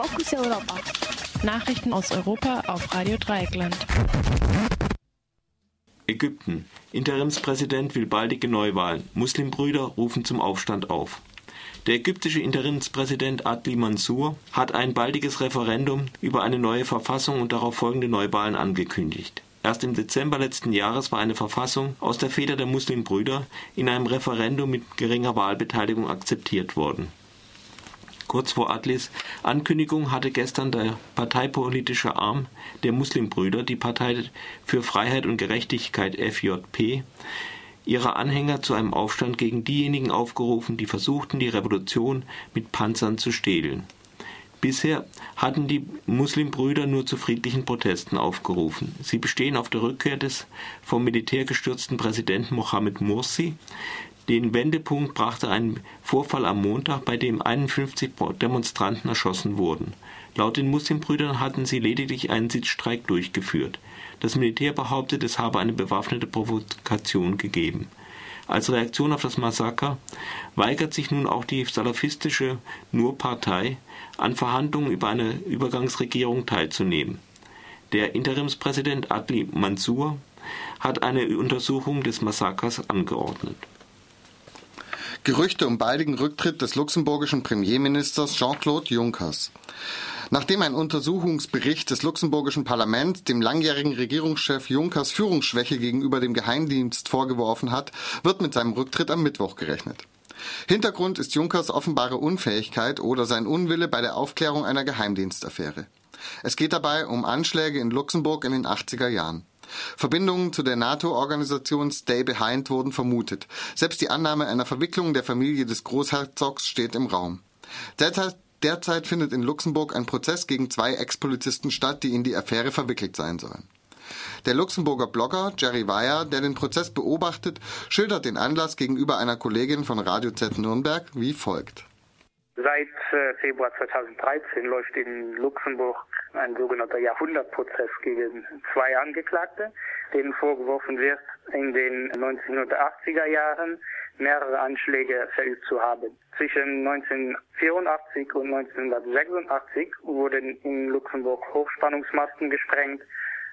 Fokus Europa. Nachrichten aus Europa auf Radio Dreieckland. Ägypten. Interimspräsident will baldige Neuwahlen. Muslimbrüder rufen zum Aufstand auf. Der ägyptische Interimspräsident Adli Mansour hat ein baldiges Referendum über eine neue Verfassung und darauf folgende Neuwahlen angekündigt. Erst im Dezember letzten Jahres war eine Verfassung aus der Feder der Muslimbrüder in einem Referendum mit geringer Wahlbeteiligung akzeptiert worden. Kurz vor Adlis Ankündigung hatte gestern der parteipolitische Arm der Muslimbrüder, die Partei für Freiheit und Gerechtigkeit FJP, ihre Anhänger zu einem Aufstand gegen diejenigen aufgerufen, die versuchten, die Revolution mit Panzern zu stehlen. Bisher hatten die Muslimbrüder nur zu friedlichen Protesten aufgerufen. Sie bestehen auf der Rückkehr des vom Militär gestürzten Präsidenten Mohammed Morsi, den Wendepunkt brachte ein Vorfall am Montag, bei dem 51 Demonstranten erschossen wurden. Laut den Muslimbrüdern hatten sie lediglich einen Sitzstreik durchgeführt. Das Militär behauptet, es habe eine bewaffnete Provokation gegeben. Als Reaktion auf das Massaker weigert sich nun auch die salafistische Nur-Partei, an Verhandlungen über eine Übergangsregierung teilzunehmen. Der Interimspräsident Adli Mansour hat eine Untersuchung des Massakers angeordnet. Gerüchte um baldigen Rücktritt des luxemburgischen Premierministers Jean-Claude Junckers. Nachdem ein Untersuchungsbericht des luxemburgischen Parlaments dem langjährigen Regierungschef Junckers Führungsschwäche gegenüber dem Geheimdienst vorgeworfen hat, wird mit seinem Rücktritt am Mittwoch gerechnet. Hintergrund ist Junckers offenbare Unfähigkeit oder sein Unwille bei der Aufklärung einer Geheimdienstaffäre. Es geht dabei um Anschläge in Luxemburg in den 80er Jahren. Verbindungen zu der NATO-Organisation Stay Behind wurden vermutet. Selbst die Annahme einer Verwicklung der Familie des Großherzogs steht im Raum. Derzeit, derzeit findet in Luxemburg ein Prozess gegen zwei Ex-Polizisten statt, die in die Affäre verwickelt sein sollen. Der Luxemburger Blogger Jerry Weyer, der den Prozess beobachtet, schildert den Anlass gegenüber einer Kollegin von Radio Z Nürnberg wie folgt. Seit äh, Februar 2013 läuft in Luxemburg ein sogenannter Jahrhundertprozess gegen zwei Angeklagte, denen vorgeworfen wird, in den 1980er Jahren mehrere Anschläge verübt zu haben. Zwischen 1984 und 1986 wurden in Luxemburg Hochspannungsmasten gesprengt.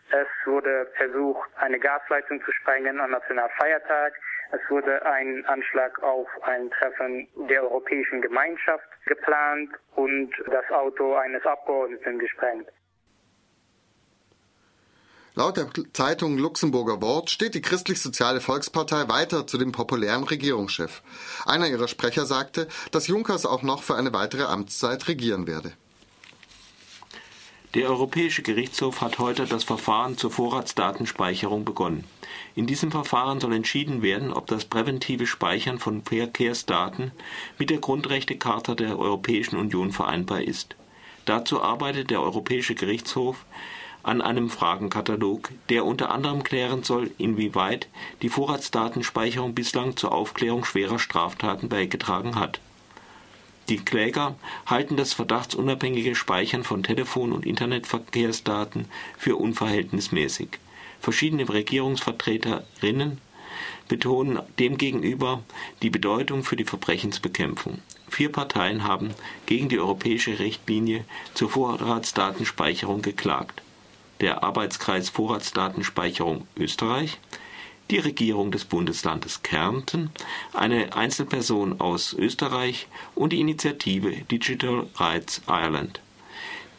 Es wurde versucht, eine Gasleitung zu sprengen am Nationalfeiertag. Es wurde ein Anschlag auf ein Treffen der Europäischen Gemeinschaft geplant und das Auto eines Abgeordneten gesprengt. Laut der Zeitung Luxemburger Wort steht die Christlich-Soziale Volkspartei weiter zu dem populären Regierungschef. Einer ihrer Sprecher sagte, dass Junkers auch noch für eine weitere Amtszeit regieren werde. Der Europäische Gerichtshof hat heute das Verfahren zur Vorratsdatenspeicherung begonnen. In diesem Verfahren soll entschieden werden, ob das präventive Speichern von Verkehrsdaten mit der Grundrechtecharta der Europäischen Union vereinbar ist. Dazu arbeitet der Europäische Gerichtshof an einem Fragenkatalog, der unter anderem klären soll, inwieweit die Vorratsdatenspeicherung bislang zur Aufklärung schwerer Straftaten beigetragen hat. Die Kläger halten das verdachtsunabhängige Speichern von Telefon- und Internetverkehrsdaten für unverhältnismäßig. Verschiedene Regierungsvertreterinnen betonen demgegenüber die Bedeutung für die Verbrechensbekämpfung. Vier Parteien haben gegen die europäische Richtlinie zur Vorratsdatenspeicherung geklagt. Der Arbeitskreis Vorratsdatenspeicherung Österreich, die Regierung des Bundeslandes Kärnten, eine Einzelperson aus Österreich und die Initiative Digital Rights Ireland.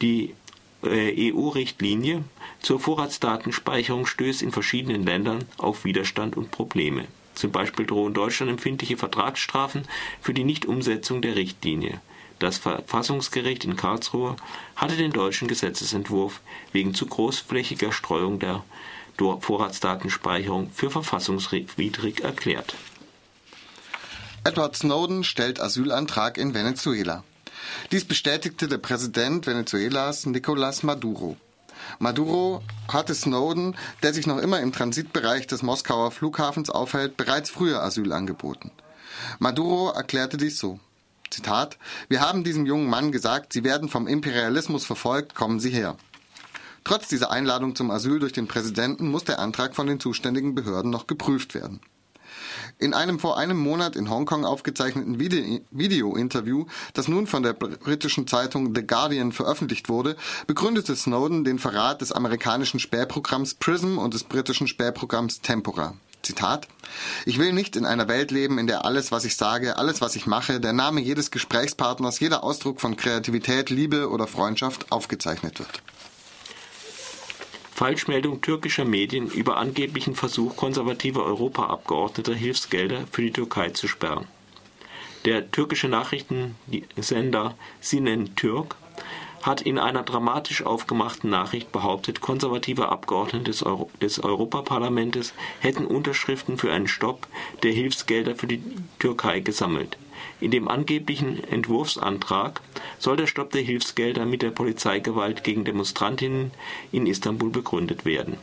Die äh, EU-Richtlinie zur Vorratsdatenspeicherung stößt in verschiedenen Ländern auf Widerstand und Probleme. Zum Beispiel drohen Deutschland empfindliche Vertragsstrafen für die Nichtumsetzung der Richtlinie. Das Verfassungsgericht in Karlsruhe hatte den deutschen Gesetzesentwurf wegen zu großflächiger Streuung der Vorratsdatenspeicherung für verfassungswidrig erklärt. Edward Snowden stellt Asylantrag in Venezuela. Dies bestätigte der Präsident Venezuelas Nicolás Maduro. Maduro hatte Snowden, der sich noch immer im Transitbereich des Moskauer Flughafens aufhält, bereits früher Asyl angeboten. Maduro erklärte dies so. Zitat, wir haben diesem jungen Mann gesagt, Sie werden vom Imperialismus verfolgt, kommen Sie her. Trotz dieser Einladung zum Asyl durch den Präsidenten muss der Antrag von den zuständigen Behörden noch geprüft werden. In einem vor einem Monat in Hongkong aufgezeichneten Video-Interview, das nun von der britischen Zeitung The Guardian veröffentlicht wurde, begründete Snowden den Verrat des amerikanischen Spähprogramms PRISM und des britischen Spähprogramms Tempora. Zitat, ich will nicht in einer Welt leben, in der alles, was ich sage, alles, was ich mache, der Name jedes Gesprächspartners, jeder Ausdruck von Kreativität, Liebe oder Freundschaft aufgezeichnet wird. Falschmeldung türkischer Medien über angeblichen Versuch konservativer Europaabgeordneter Hilfsgelder für die Türkei zu sperren. Der türkische Nachrichtensender Sinen Türk hat in einer dramatisch aufgemachten Nachricht behauptet, konservative Abgeordnete des, Euro des Europaparlamentes hätten Unterschriften für einen Stopp der Hilfsgelder für die Türkei gesammelt. In dem angeblichen Entwurfsantrag soll der Stopp der Hilfsgelder mit der Polizeigewalt gegen Demonstrantinnen in Istanbul begründet werden.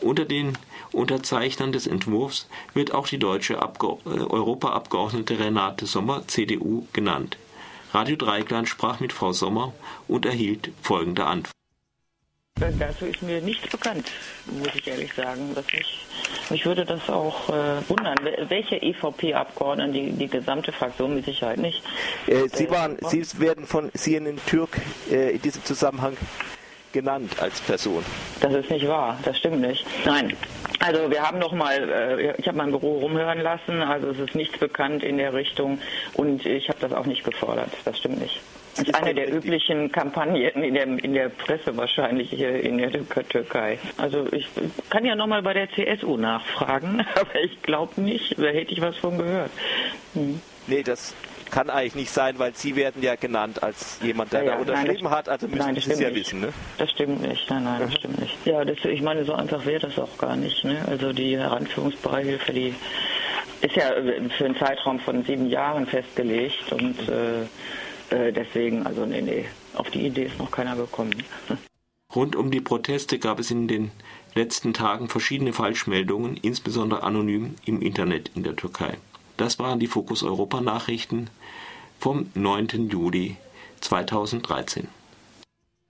Unter den Unterzeichnern des Entwurfs wird auch die deutsche Abge äh, Europaabgeordnete Renate Sommer, CDU, genannt. Radio Dreikland sprach mit Frau Sommer und erhielt folgende Antwort. Dazu ist mir nichts bekannt, muss ich ehrlich sagen. Was mich, mich würde das auch äh, wundern. Welche EVP-Abgeordneten, die, die gesamte Fraktion mit Sicherheit nicht. Äh, Sie, waren, Sie werden von CNN Türk äh, in diesem Zusammenhang genannt als Person. Das ist nicht wahr, das stimmt nicht. Nein. Also wir haben noch mal, äh, ich habe mein Büro rumhören lassen, also es ist nichts bekannt in der Richtung und ich habe das auch nicht gefordert, das stimmt nicht. Das ist eine der üblichen Kampagnen in der, in der Presse wahrscheinlich hier in der Türkei. Also ich kann ja nochmal bei der CSU nachfragen, aber ich glaube nicht, da hätte ich was von gehört. Hm. Nee, das kann eigentlich nicht sein, weil Sie werden ja genannt als jemand, der ja, ja. da unterschrieben nein, hat, also müssen Sie es ja nicht. wissen. Ne? Das stimmt nicht, nein, nein, das stimmt nicht. Ja, das, ich meine, so einfach wäre das auch gar nicht. Ne? Also die Heranführungsbeihilfe, die ist ja für einen Zeitraum von sieben Jahren festgelegt und äh, äh, deswegen, also nee, nee, auf die Idee ist noch keiner gekommen. Rund um die Proteste gab es in den letzten Tagen verschiedene Falschmeldungen, insbesondere anonym im Internet in der Türkei. Das waren die Fokus Europa Nachrichten vom 9. Juli 2013.